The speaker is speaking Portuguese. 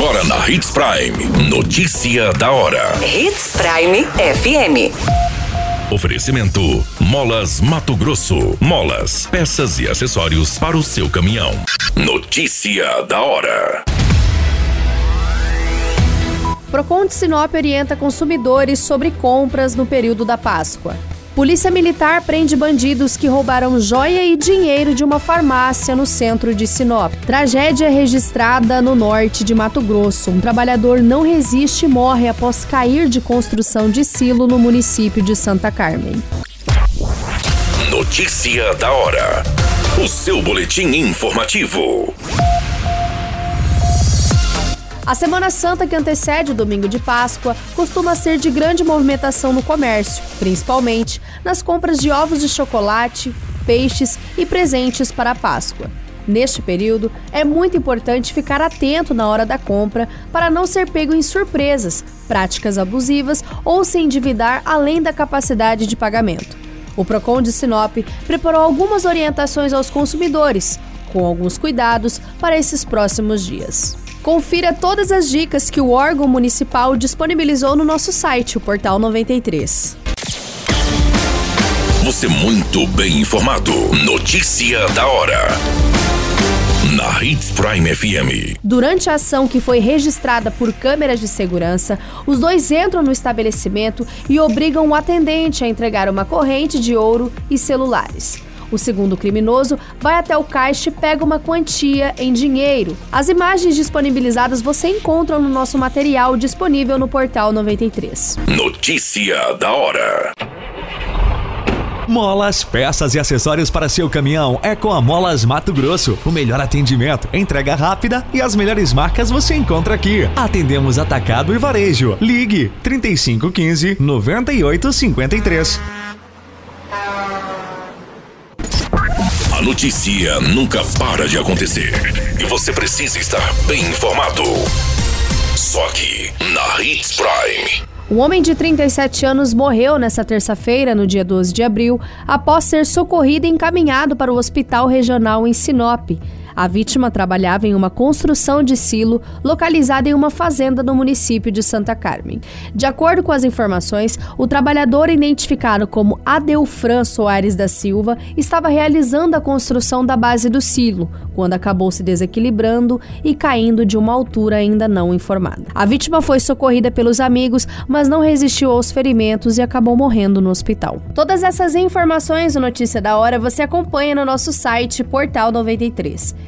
Agora na Hits Prime. Notícia da hora. Hits Prime FM. Oferecimento: Molas Mato Grosso. Molas, peças e acessórios para o seu caminhão. Notícia da hora. Procon de Sinop orienta consumidores sobre compras no período da Páscoa. Polícia Militar prende bandidos que roubaram joia e dinheiro de uma farmácia no centro de Sinop. Tragédia registrada no norte de Mato Grosso. Um trabalhador não resiste e morre após cair de construção de silo no município de Santa Carmen. Notícia da hora. O seu boletim informativo. A Semana Santa que antecede o domingo de Páscoa costuma ser de grande movimentação no comércio, principalmente nas compras de ovos de chocolate, peixes e presentes para a Páscoa. Neste período, é muito importante ficar atento na hora da compra para não ser pego em surpresas, práticas abusivas ou se endividar além da capacidade de pagamento. O Procon de Sinop preparou algumas orientações aos consumidores, com alguns cuidados para esses próximos dias. Confira todas as dicas que o órgão municipal disponibilizou no nosso site, o Portal 93. Você muito bem informado. Notícia da hora. Na Hits Prime FM. Durante a ação que foi registrada por câmeras de segurança, os dois entram no estabelecimento e obrigam o atendente a entregar uma corrente de ouro e celulares. O segundo criminoso vai até o caixa e pega uma quantia em dinheiro. As imagens disponibilizadas você encontra no nosso material disponível no portal 93. Notícia da hora. Molas, peças e acessórios para seu caminhão é com a Molas Mato Grosso. O melhor atendimento, entrega rápida e as melhores marcas você encontra aqui. Atendemos atacado e varejo. Ligue 3515 9853. A notícia nunca para de acontecer e você precisa estar bem informado. Só aqui na Hits Prime. Um homem de 37 anos morreu nesta terça-feira, no dia 12 de abril, após ser socorrido e encaminhado para o hospital regional em Sinop. A vítima trabalhava em uma construção de silo localizada em uma fazenda no município de Santa Carmen. De acordo com as informações, o trabalhador identificado como Adelfran Soares da Silva estava realizando a construção da base do silo, quando acabou se desequilibrando e caindo de uma altura ainda não informada. A vítima foi socorrida pelos amigos, mas não resistiu aos ferimentos e acabou morrendo no hospital. Todas essas informações do Notícia da Hora você acompanha no nosso site Portal 93.